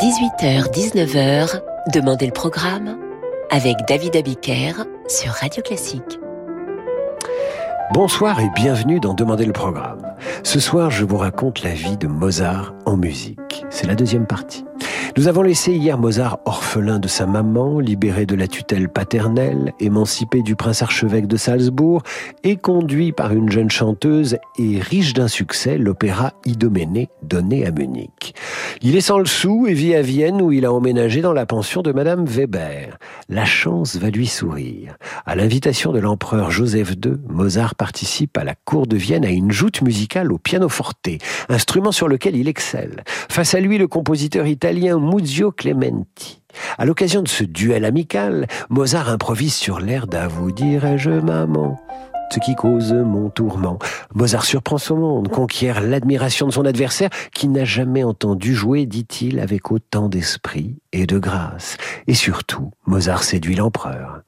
18h-19h, Demandez le programme avec David Abiker sur Radio Classique. Bonsoir et bienvenue dans Demandez le programme. Ce soir, je vous raconte la vie de Mozart en musique. C'est la deuxième partie. Nous avons laissé hier Mozart orphelin de sa maman, libéré de la tutelle paternelle, émancipé du prince archevêque de Salzbourg et conduit par une jeune chanteuse et riche d'un succès, l'opéra Idoménée donné à Munich. Il est sans le sou et vit à Vienne où il a emménagé dans la pension de Madame Weber. La chance va lui sourire. À l'invitation de l'empereur Joseph II, Mozart participe à la cour de Vienne à une joute musicale au pianoforte, instrument sur lequel il excelle. Face à lui, le compositeur italien Muzio Clementi. À l'occasion de ce duel amical, Mozart improvise sur l'air d'À vous dirais-je maman ce qui cause mon tourment. Mozart surprend son monde, conquiert l'admiration de son adversaire qui n'a jamais entendu jouer, dit-il, avec autant d'esprit et de grâce. Et surtout, Mozart séduit l'empereur.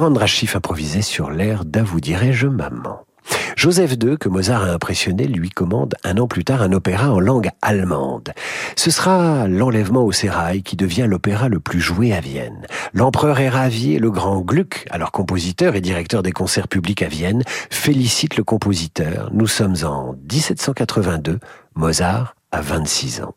Sir Schiff improvisait sur l'air d'À vous dirais-je maman. Joseph II, que Mozart a impressionné, lui commande un an plus tard un opéra en langue allemande. Ce sera l'enlèvement au sérail qui devient l'opéra le plus joué à Vienne. L'empereur est ravi et le grand Gluck, alors compositeur et directeur des concerts publics à Vienne, félicite le compositeur. Nous sommes en 1782, Mozart a 26 ans.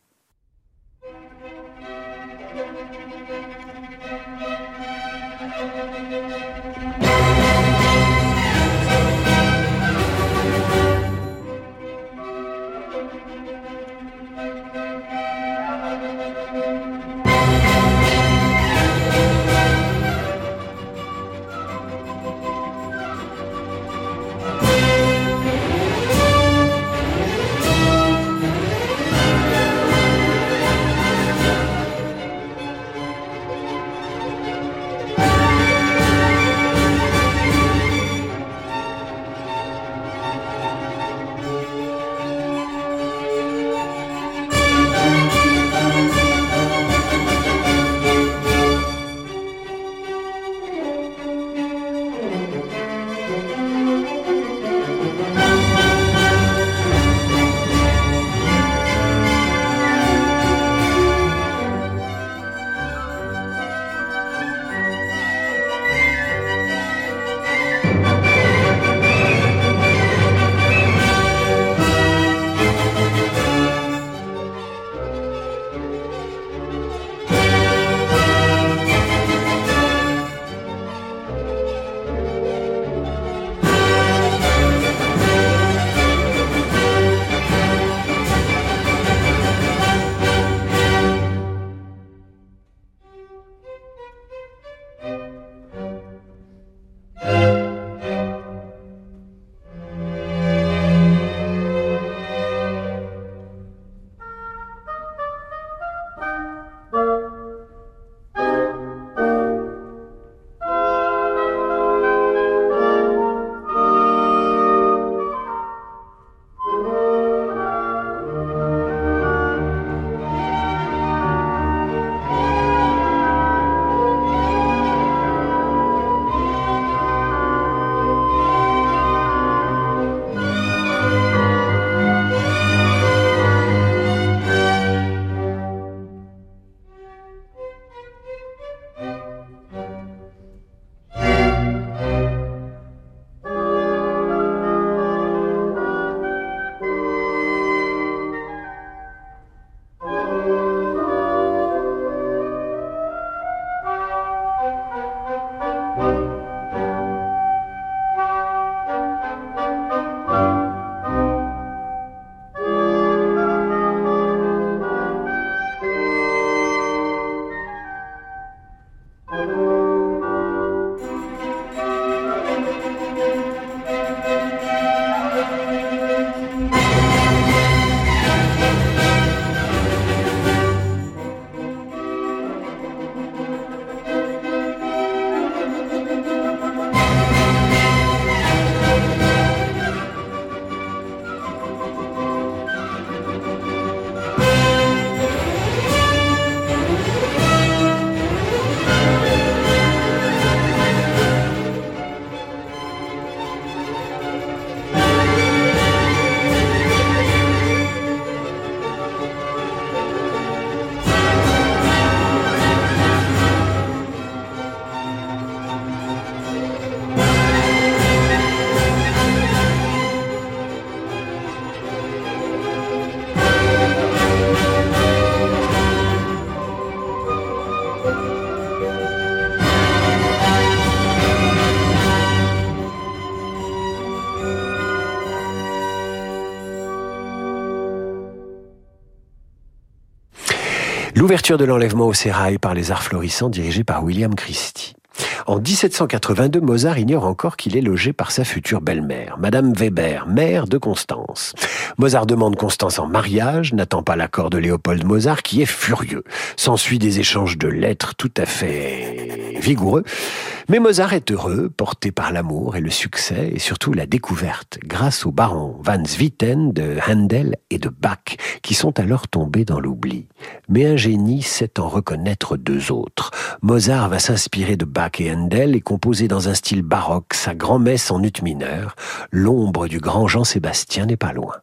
L'ouverture de l'enlèvement au sérail par les arts florissants dirigé par William Christie. En 1782, Mozart ignore encore qu'il est logé par sa future belle-mère, Madame Weber, mère de Constance. Mozart demande Constance en mariage, n'attend pas l'accord de Léopold Mozart, qui est furieux. S'ensuit des échanges de lettres tout à fait vigoureux. Mais Mozart est heureux, porté par l'amour et le succès, et surtout la découverte, grâce au baron Van Swieten de Handel et de Bach, qui sont alors tombés dans l'oubli. Mais un génie sait en reconnaître deux autres. Mozart va s'inspirer de Bach et Handel et composer dans un style baroque sa grand-messe en ut mineur. L'ombre du grand Jean-Sébastien n'est pas loin.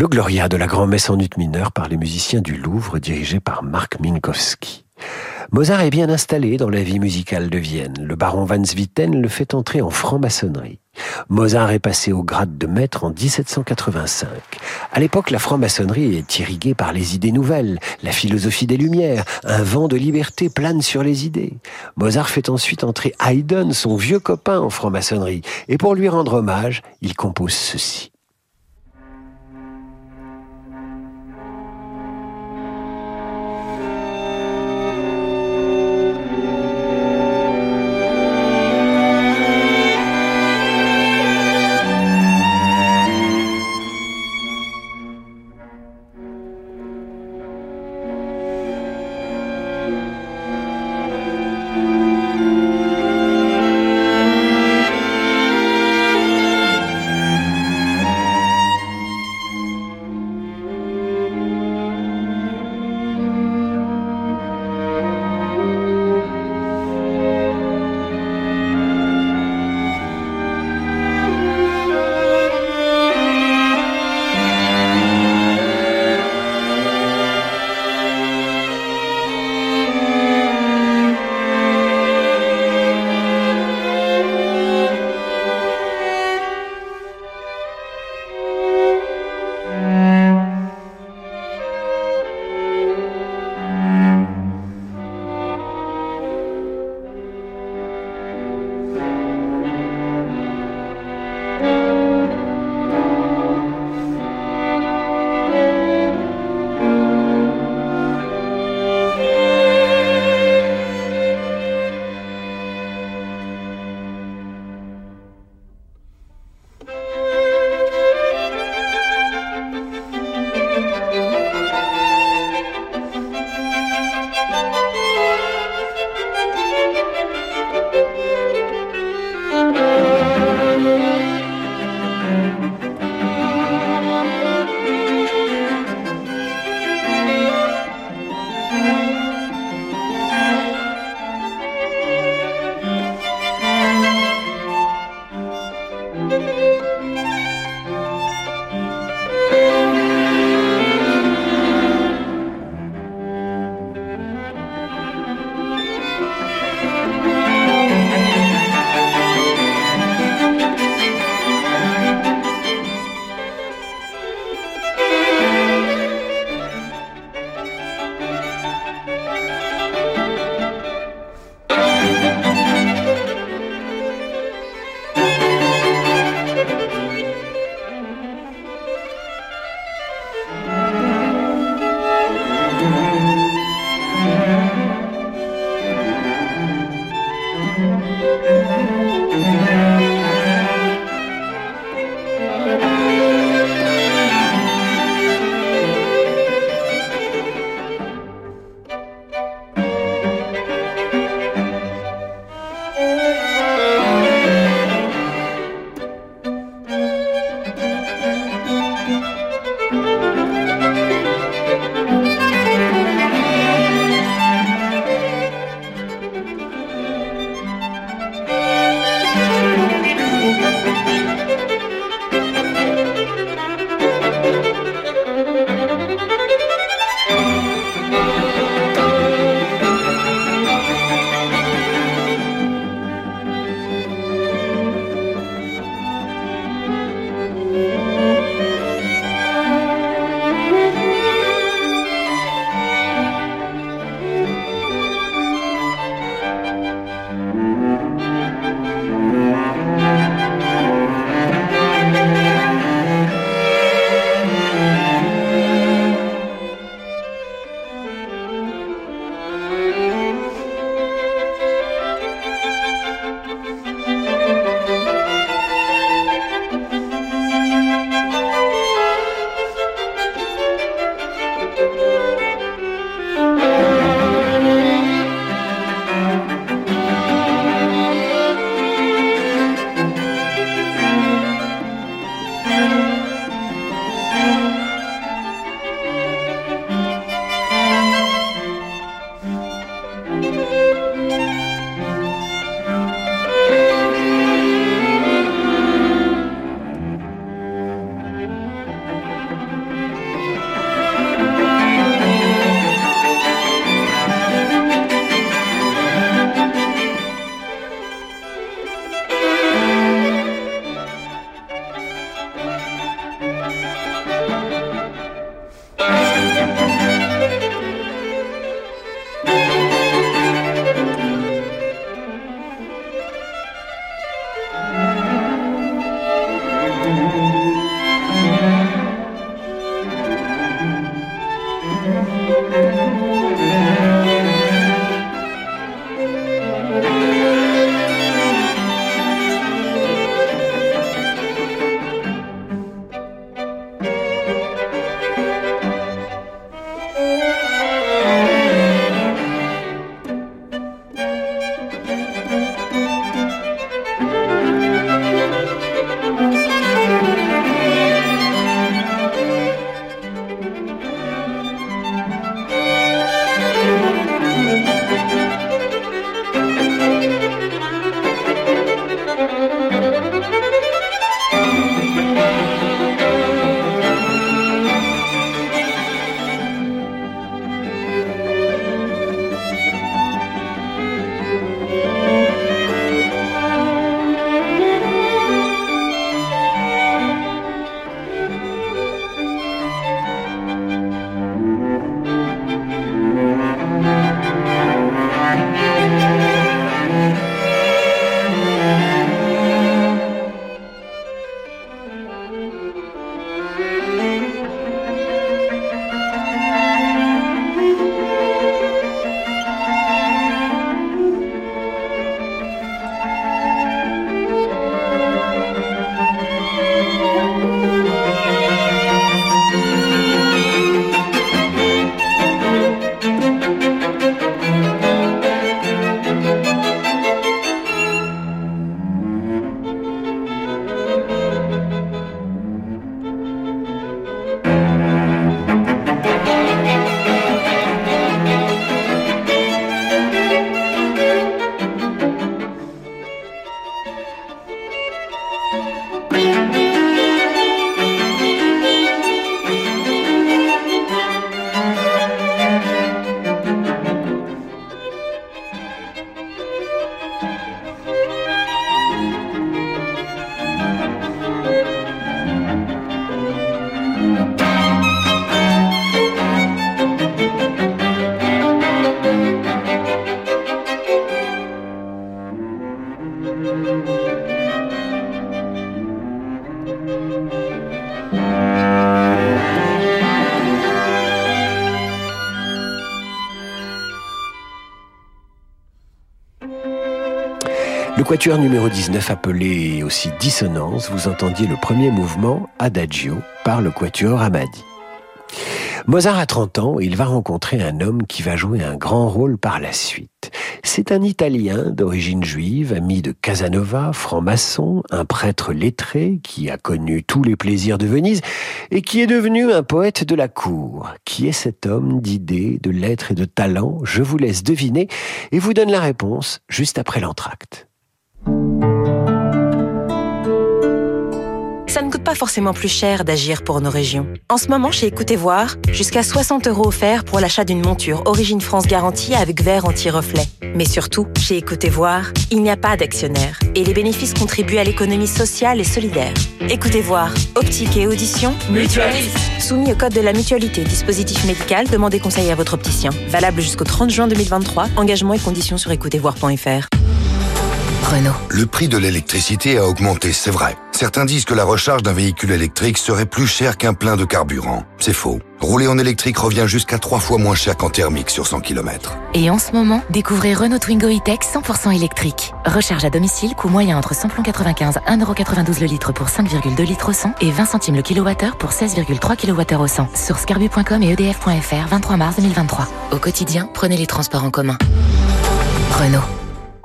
Le Gloria de la grand-messe en ut mineur par les musiciens du Louvre dirigé par Marc Minkowski. Mozart est bien installé dans la vie musicale de Vienne. Le baron Van Swieten le fait entrer en franc-maçonnerie. Mozart est passé au grade de maître en 1785. À l'époque, la franc-maçonnerie est irriguée par les idées nouvelles, la philosophie des Lumières, un vent de liberté plane sur les idées. Mozart fait ensuite entrer Haydn, son vieux copain, en franc-maçonnerie, et pour lui rendre hommage, il compose ceci. Quatuor numéro 19 appelé aussi Dissonance, vous entendiez le premier mouvement Adagio par le quatuor Amadi. Mozart a 30 ans et il va rencontrer un homme qui va jouer un grand rôle par la suite. C'est un Italien d'origine juive, ami de Casanova, franc-maçon, un prêtre lettré qui a connu tous les plaisirs de Venise et qui est devenu un poète de la cour. Qui est cet homme d'idées, de lettres et de talent Je vous laisse deviner et vous donne la réponse juste après l'entracte. Ça ne coûte pas forcément plus cher d'agir pour nos régions. En ce moment, chez Écoutez Voir, jusqu'à 60 euros offerts pour l'achat d'une monture Origine France garantie avec verre anti-reflet. Mais surtout, chez Écoutez Voir, il n'y a pas d'actionnaire et les bénéfices contribuent à l'économie sociale et solidaire. Écoutez Voir, optique et audition, mutualise. Soumis au code de la mutualité, dispositif médical, demandez conseil à votre opticien. Valable jusqu'au 30 juin 2023. Engagement et conditions sur écoutezvoir.fr. Renault. Le prix de l'électricité a augmenté, c'est vrai. Certains disent que la recharge d'un véhicule électrique serait plus cher qu'un plein de carburant. C'est faux. Rouler en électrique revient jusqu'à trois fois moins cher qu'en thermique sur 100 km. Et en ce moment, découvrez Renault Twingo E-Tech 100% électrique. Recharge à domicile, coût moyen entre 100,95 1,92€ le litre pour 5,2 litres au 100 et 20 centimes le kilowattheure pour 16,3 kWh au 100. Sur scarbu.com et edf.fr, 23 mars 2023. Au quotidien, prenez les transports en commun. Renault.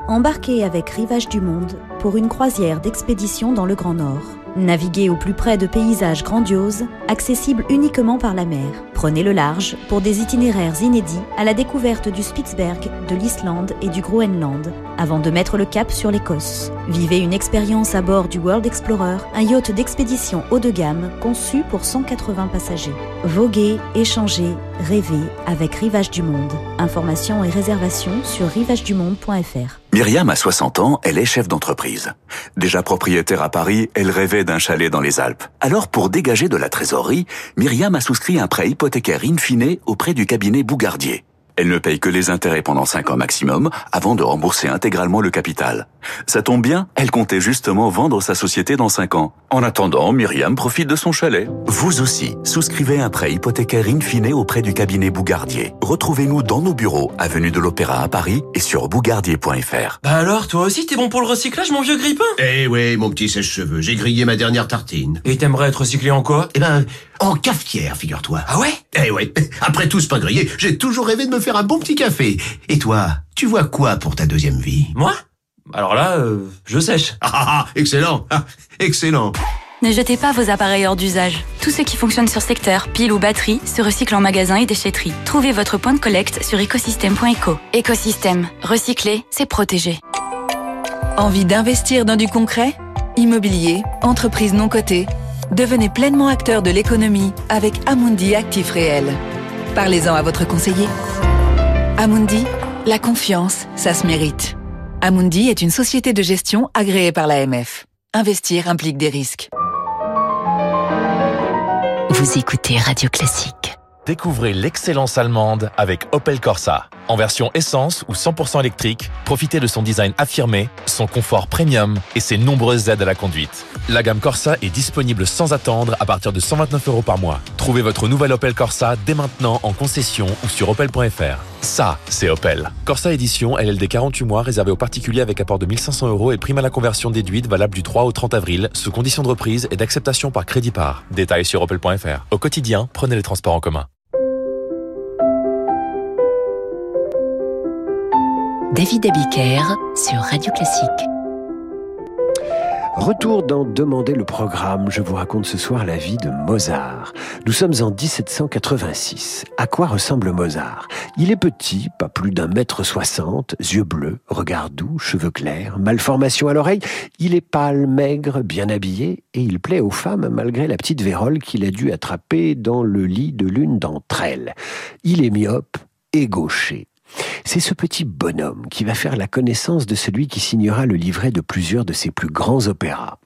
Embarquez avec Rivage du Monde pour une croisière d'expédition dans le Grand Nord. Naviguez au plus près de paysages grandioses, accessibles uniquement par la mer. Prenez le large pour des itinéraires inédits à la découverte du Spitzberg, de l'Islande et du Groenland, avant de mettre le cap sur l'Écosse. Vivez une expérience à bord du World Explorer, un yacht d'expédition haut de gamme conçu pour 180 passagers. Voguez, échangez, rêvez avec Rivage du Monde. Informations et réservations sur rivagedumonde.fr. Myriam a 60 ans, elle est chef d'entreprise. Déjà propriétaire à Paris, elle rêvait d'un chalet dans les Alpes. Alors pour dégager de la trésorerie, Myriam a souscrit un prêt hypothécaire in fine auprès du cabinet Bougardier. Elle ne paye que les intérêts pendant 5 ans maximum avant de rembourser intégralement le capital. Ça tombe bien, elle comptait justement vendre sa société dans 5 ans. En attendant, Myriam profite de son chalet. Vous aussi, souscrivez un prêt hypothécaire in fine auprès du cabinet Bougardier. Retrouvez-nous dans nos bureaux, avenue de l'Opéra à Paris et sur bougardier.fr. Bah alors, toi aussi t'es bon pour le recyclage, mon vieux grippin? Eh oui, mon petit sèche-cheveux, j'ai grillé ma dernière tartine. Et t'aimerais être recyclé en quoi? Eh ben, en cafetière, figure-toi. Ah ouais? Eh ouais, après tout ce pain grillé, j'ai toujours rêvé de me faire un bon petit café. Et toi, tu vois quoi pour ta deuxième vie? Moi? Alors là, euh, je sèche. Ah, ah, ah, excellent, ah, excellent. Ne jetez pas vos appareils hors d'usage. Tout ce qui fonctionne sur secteur, pile ou batterie, se recycle en magasin et déchetterie. Trouvez votre point de collecte sur écosystème.eco. Écosystème. Recycler, c'est protéger. Envie d'investir dans du concret? Immobilier, entreprise non cotée? Devenez pleinement acteur de l'économie avec Amundi Actif Réel. Parlez-en à votre conseiller. Amundi, la confiance, ça se mérite. Amundi est une société de gestion agréée par l'AMF. Investir implique des risques. Vous écoutez Radio Classique. Découvrez l'excellence allemande avec Opel Corsa. En version essence ou 100% électrique, profitez de son design affirmé, son confort premium et ses nombreuses aides à la conduite. La gamme Corsa est disponible sans attendre à partir de 129 euros par mois. Trouvez votre nouvelle Opel Corsa dès maintenant en concession ou sur opel.fr. Ça, c'est Opel. Corsa Édition LLD 48 mois réservé aux particuliers avec apport de 1500 euros et prime à la conversion déduite valable du 3 au 30 avril sous condition de reprise et d'acceptation par crédit par. Détails sur opel.fr. Au quotidien, prenez les transports en commun. David Abiker sur Radio Classique. Retour dans Demander le programme. Je vous raconte ce soir la vie de Mozart. Nous sommes en 1786. À quoi ressemble Mozart? Il est petit, pas plus d'un mètre soixante, yeux bleus, regard doux, cheveux clairs, malformation à l'oreille. Il est pâle, maigre, bien habillé et il plaît aux femmes malgré la petite vérole qu'il a dû attraper dans le lit de l'une d'entre elles. Il est myope et gaucher. C'est ce petit bonhomme qui va faire la connaissance de celui qui signera le livret de plusieurs de ses plus grands opéras.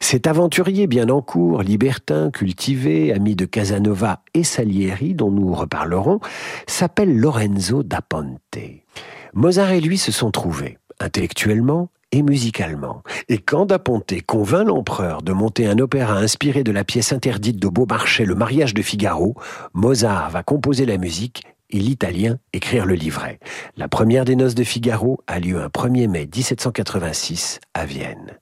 Cet aventurier bien en cours, libertin, cultivé, ami de Casanova et Salieri, dont nous reparlerons, s'appelle Lorenzo da Ponte. Mozart et lui se sont trouvés, intellectuellement et musicalement. Et quand Da Ponte convainc l'empereur de monter un opéra inspiré de la pièce interdite de Beaumarchais, Le mariage de Figaro, Mozart va composer la musique et l'italien écrire le livret. La première des noces de Figaro a lieu un 1er mai 1786 à Vienne.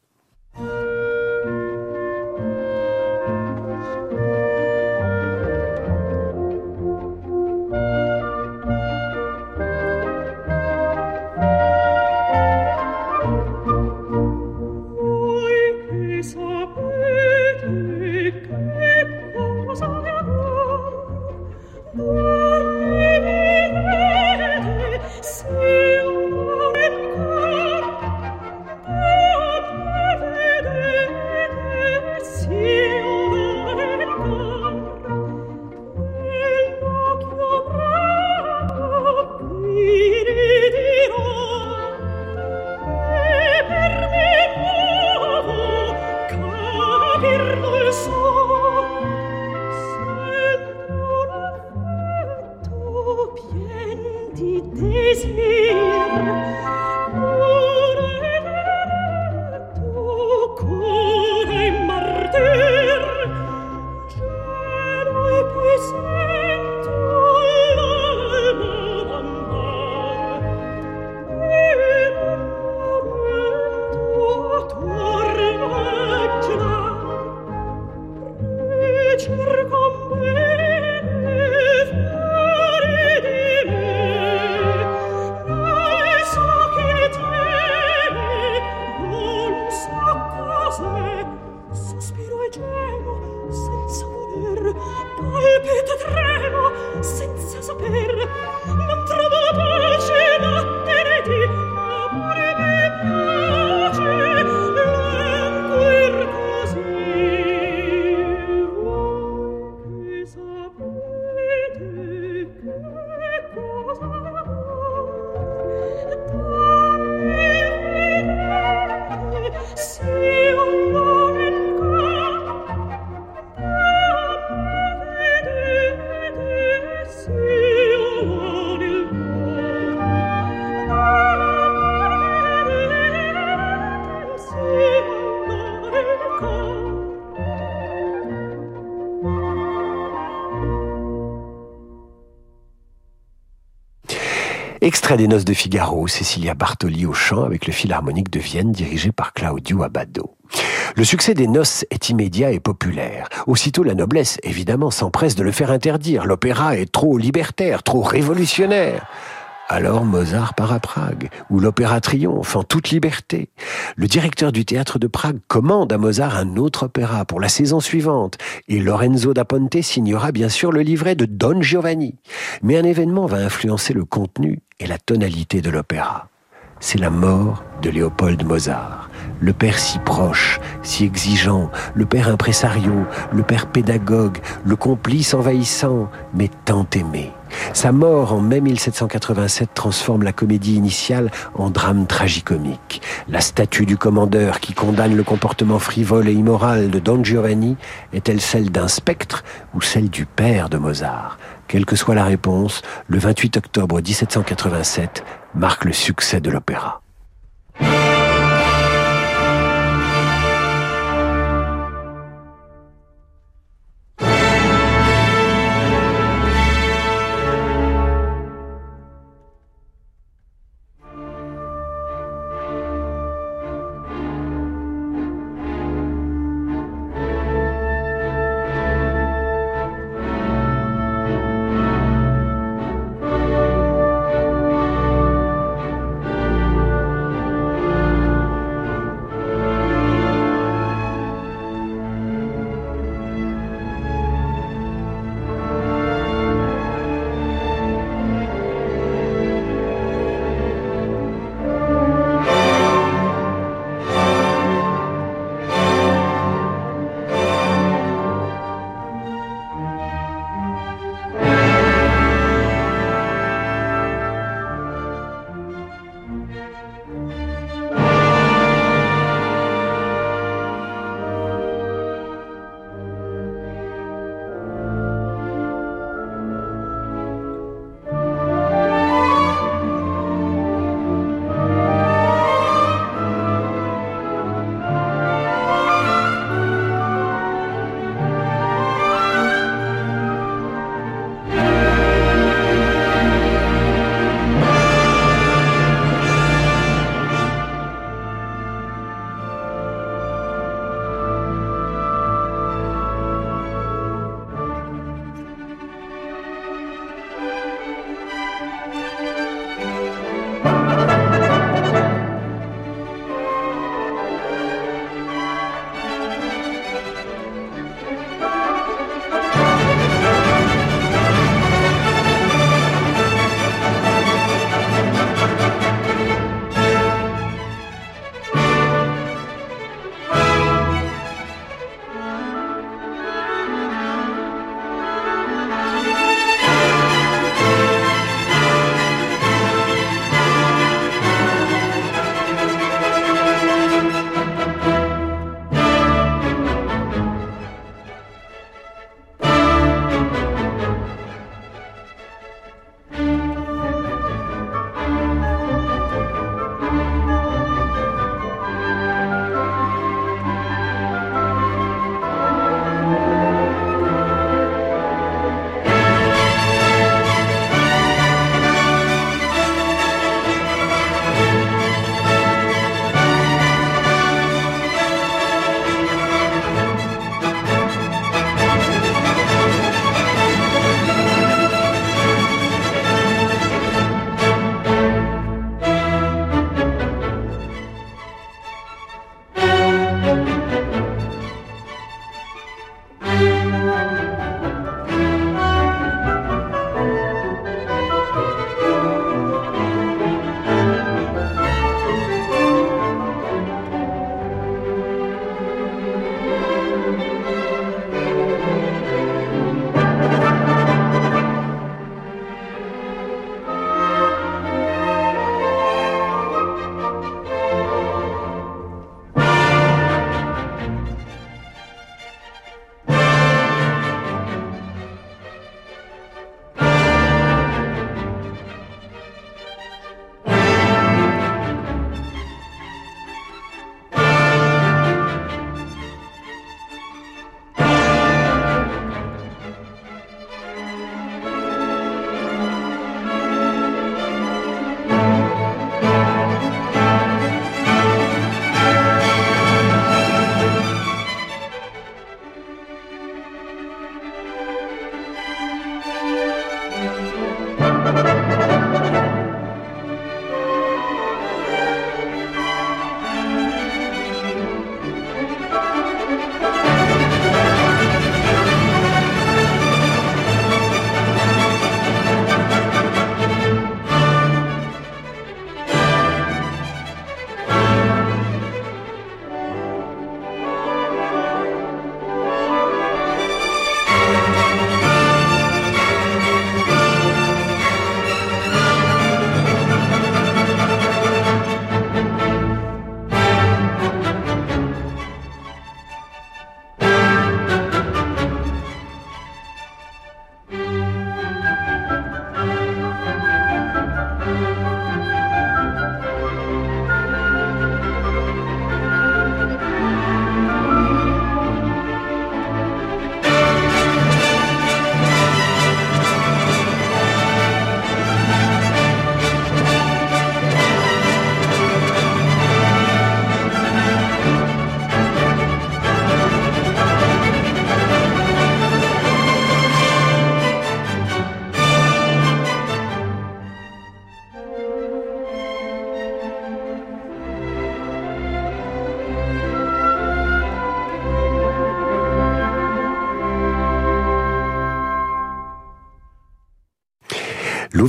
Extrait des Noces de Figaro, Cecilia Bartoli au chant avec le Philharmonique de Vienne dirigé par Claudio Abbado. Le succès des noces est immédiat et populaire. Aussitôt la noblesse, évidemment, s'empresse de le faire interdire. L'opéra est trop libertaire, trop révolutionnaire. Alors Mozart part à Prague, où l'opéra triomphe en toute liberté. Le directeur du théâtre de Prague commande à Mozart un autre opéra pour la saison suivante, et Lorenzo da Ponte signera bien sûr le livret de Don Giovanni. Mais un événement va influencer le contenu et la tonalité de l'opéra. C'est la mort de Léopold Mozart le père si proche, si exigeant, le père impresario, le père pédagogue, le complice envahissant, mais tant aimé. Sa mort en mai 1787 transforme la comédie initiale en drame tragicomique. La statue du commandeur qui condamne le comportement frivole et immoral de Don Giovanni est-elle celle d'un spectre ou celle du père de Mozart? Quelle que soit la réponse, le 28 octobre 1787 marque le succès de l'opéra.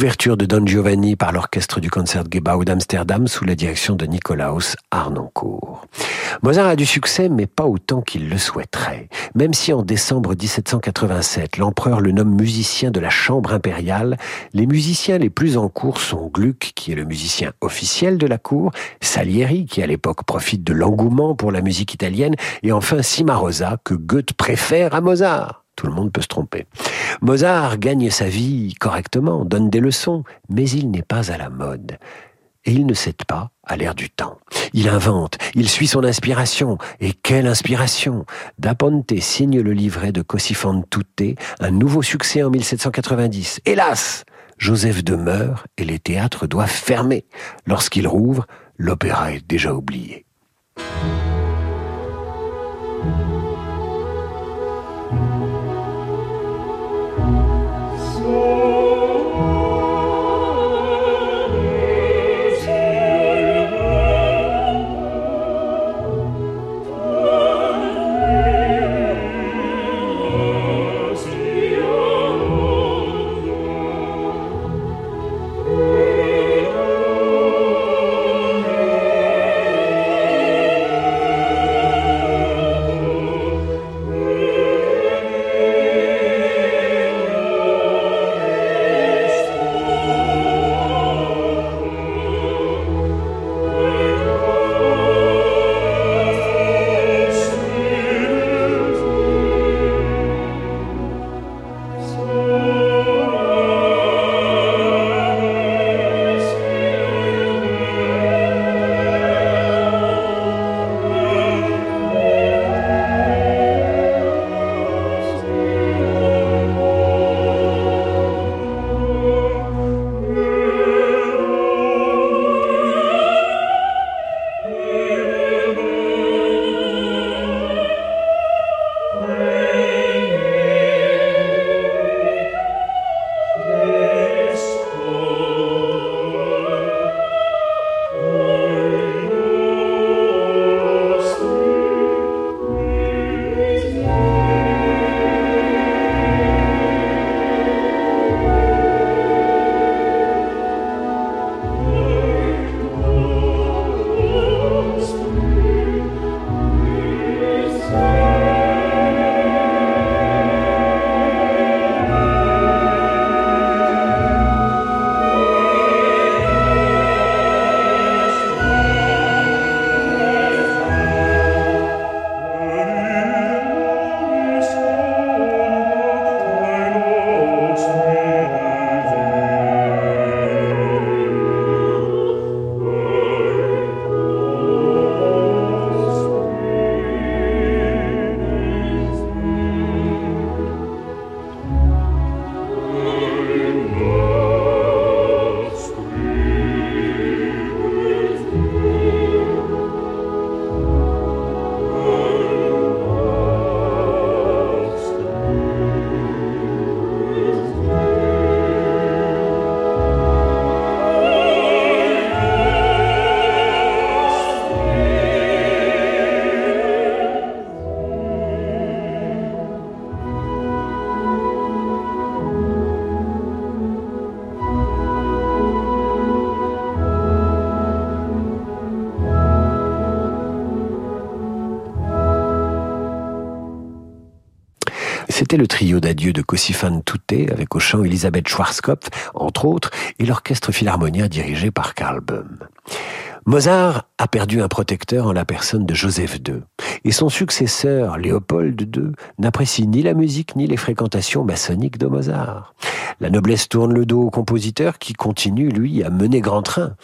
L'ouverture de Don Giovanni par l'orchestre du Concertgebouw d'Amsterdam sous la direction de Nicolaus Arnoncourt. Mozart a du succès, mais pas autant qu'il le souhaiterait. Même si en décembre 1787, l'empereur le nomme musicien de la Chambre impériale, les musiciens les plus en cours sont Gluck, qui est le musicien officiel de la cour, Salieri, qui à l'époque profite de l'engouement pour la musique italienne, et enfin Cimarosa, que Goethe préfère à Mozart. Tout le monde peut se tromper. Mozart gagne sa vie correctement, donne des leçons, mais il n'est pas à la mode. Et il ne cède pas à l'air du temps. Il invente, il suit son inspiration. Et quelle inspiration Da Ponte signe le livret de Così fan tutte, un nouveau succès en 1790. Hélas Joseph demeure et les théâtres doivent fermer. Lorsqu'il rouvre, l'opéra est déjà oublié. C'était le trio d'adieu de Cossifan Touté avec au chant Elisabeth Schwarzkopf, entre autres, et l'orchestre philharmonien dirigé par Karl Böhm. Mozart a perdu un protecteur en la personne de Joseph II, et son successeur, Léopold II, n'apprécie ni la musique ni les fréquentations maçonniques de Mozart. La noblesse tourne le dos au compositeur qui continue, lui, à mener grand train.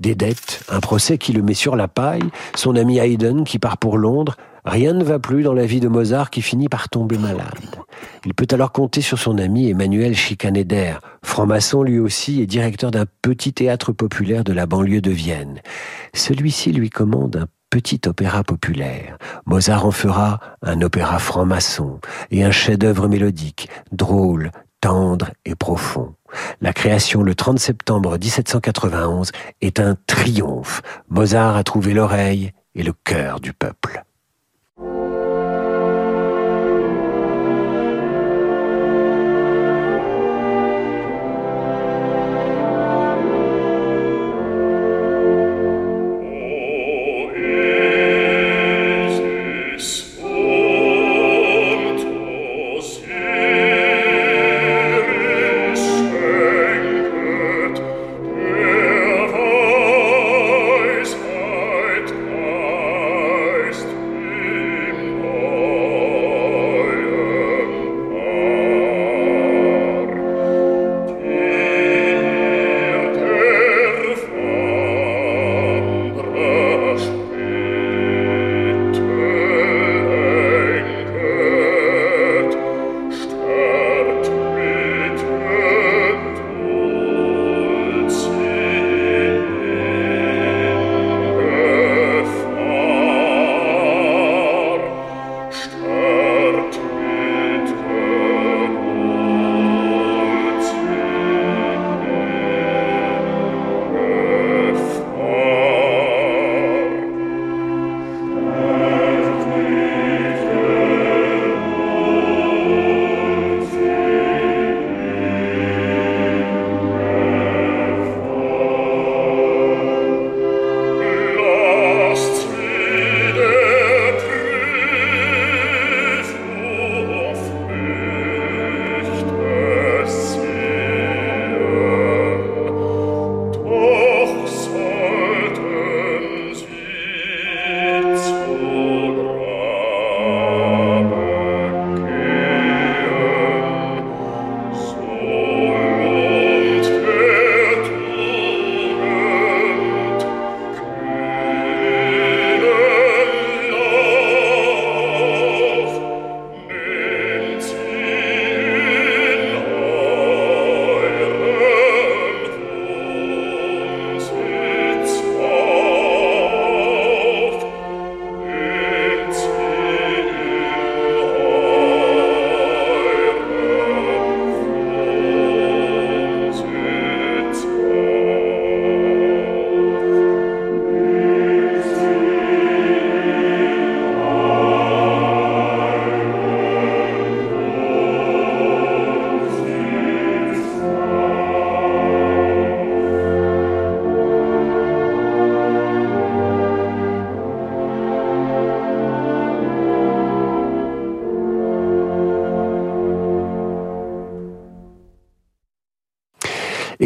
Des dettes, un procès qui le met sur la paille, son ami Haydn qui part pour Londres, Rien ne va plus dans la vie de Mozart qui finit par tomber malade. Il peut alors compter sur son ami Emmanuel Schikaneder, franc-maçon lui aussi et directeur d'un petit théâtre populaire de la banlieue de Vienne. Celui-ci lui commande un petit opéra populaire. Mozart en fera un opéra franc-maçon et un chef-d'œuvre mélodique, drôle, tendre et profond. La création le 30 septembre 1791 est un triomphe. Mozart a trouvé l'oreille et le cœur du peuple.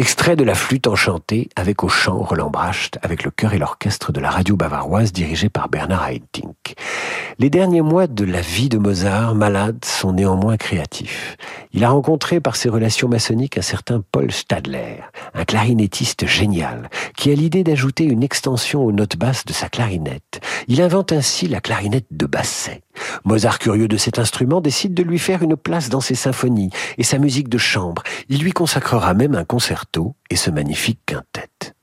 Extrait de la flûte enchantée avec au chant Roland Bracht avec le chœur et l'orchestre de la radio bavaroise dirigé par Bernard Haitink. Les derniers mois de la vie de Mozart, malade, sont néanmoins créatifs. Il a rencontré par ses relations maçonniques un certain Paul Stadler, un clarinettiste génial, qui a l'idée d'ajouter une extension aux notes basses de sa clarinette. Il invente ainsi la clarinette de basset. Mozart, curieux de cet instrument, décide de lui faire une place dans ses symphonies et sa musique de chambre. Il lui consacrera même un concerto et ce magnifique quintet.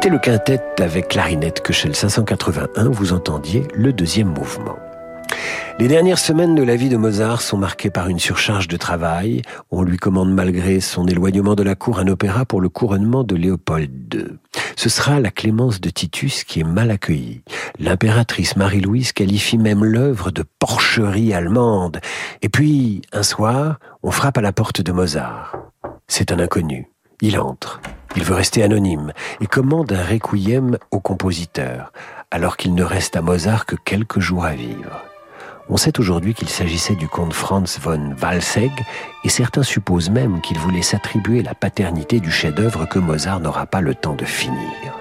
C'était le quintet avec clarinette que chez le 581, vous entendiez le deuxième mouvement. Les dernières semaines de la vie de Mozart sont marquées par une surcharge de travail. On lui commande malgré son éloignement de la cour un opéra pour le couronnement de Léopold II. Ce sera la Clémence de Titus qui est mal accueillie. L'impératrice Marie-Louise qualifie même l'œuvre de porcherie allemande. Et puis, un soir, on frappe à la porte de Mozart. C'est un inconnu. Il entre. Il veut rester anonyme et commande un requiem au compositeur, alors qu'il ne reste à Mozart que quelques jours à vivre. On sait aujourd'hui qu'il s'agissait du comte Franz von Walsegg, et certains supposent même qu'il voulait s'attribuer la paternité du chef-d'œuvre que Mozart n'aura pas le temps de finir.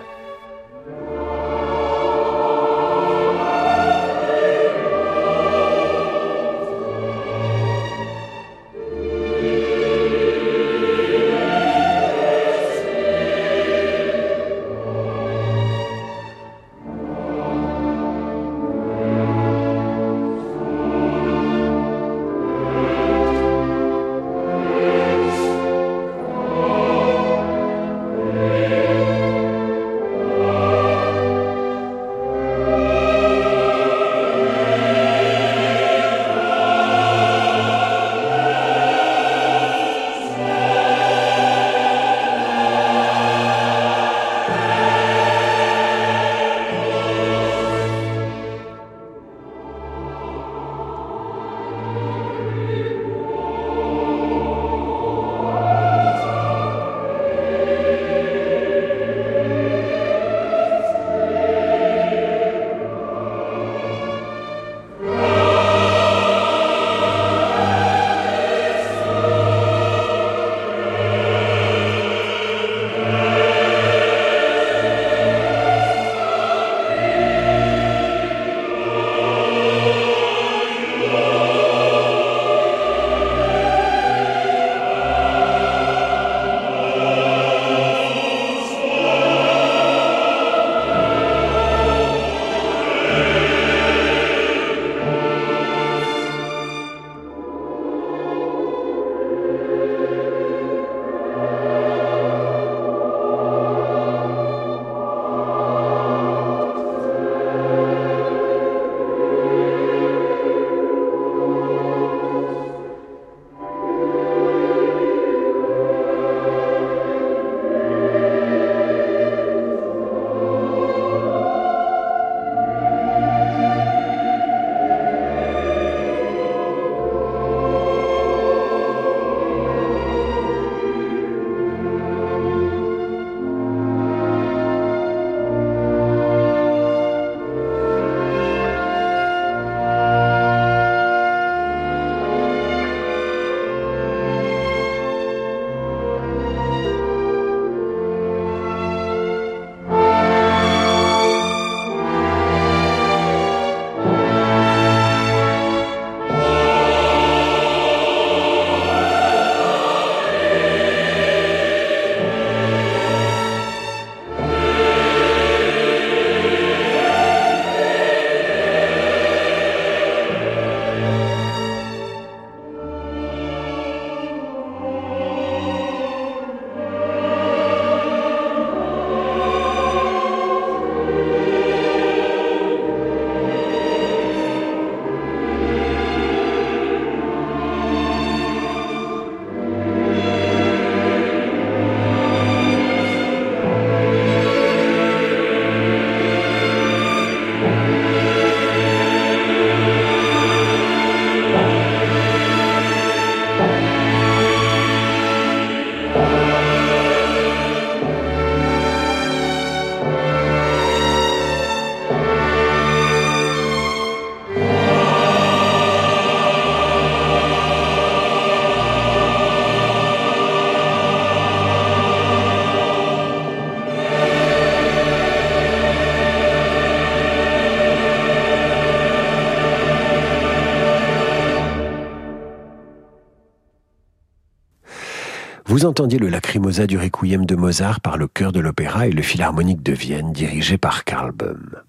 Vous entendiez le Lacrimosa du Requiem de Mozart par le chœur de l'opéra et le Philharmonique de Vienne dirigé par Karl Böhm.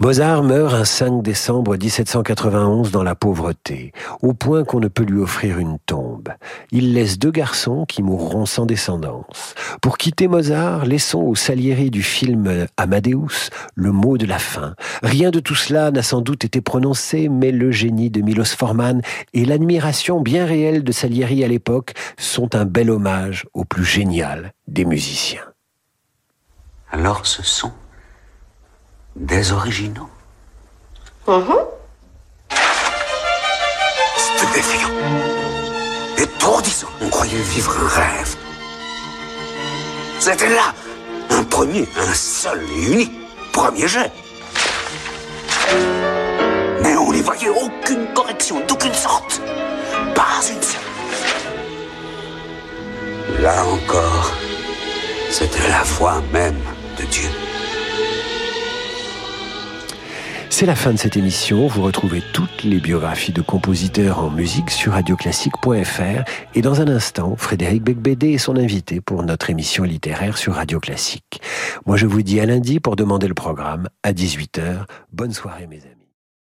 Mozart meurt un 5 décembre 1791 dans la pauvreté, au point qu'on ne peut lui offrir une tombe. Il laisse deux garçons qui mourront sans descendance. Pour quitter Mozart, laissons au Salieri du film Amadeus le mot de la fin. Rien de tout cela n'a sans doute été prononcé, mais le génie de Milos Forman et l'admiration bien réelle de Salieri à l'époque sont un bel hommage au plus génial des musiciens. Alors ce sont des originaux. Uh-huh. Stupéfiant. Étourdissant. On croyait vivre un rêve. C'était là. Un premier, un seul et unique. Premier jet. Mais on n'y voyait aucune correction d'aucune sorte. Pas une seule. Là encore, c'était la voix même de Dieu. C'est la fin de cette émission. Vous retrouvez toutes les biographies de compositeurs en musique sur radioclassique.fr et dans un instant, Frédéric Becbédé est son invité pour notre émission littéraire sur Radio Classique. Moi, je vous dis à lundi pour demander le programme à 18h. Bonne soirée, mes amis.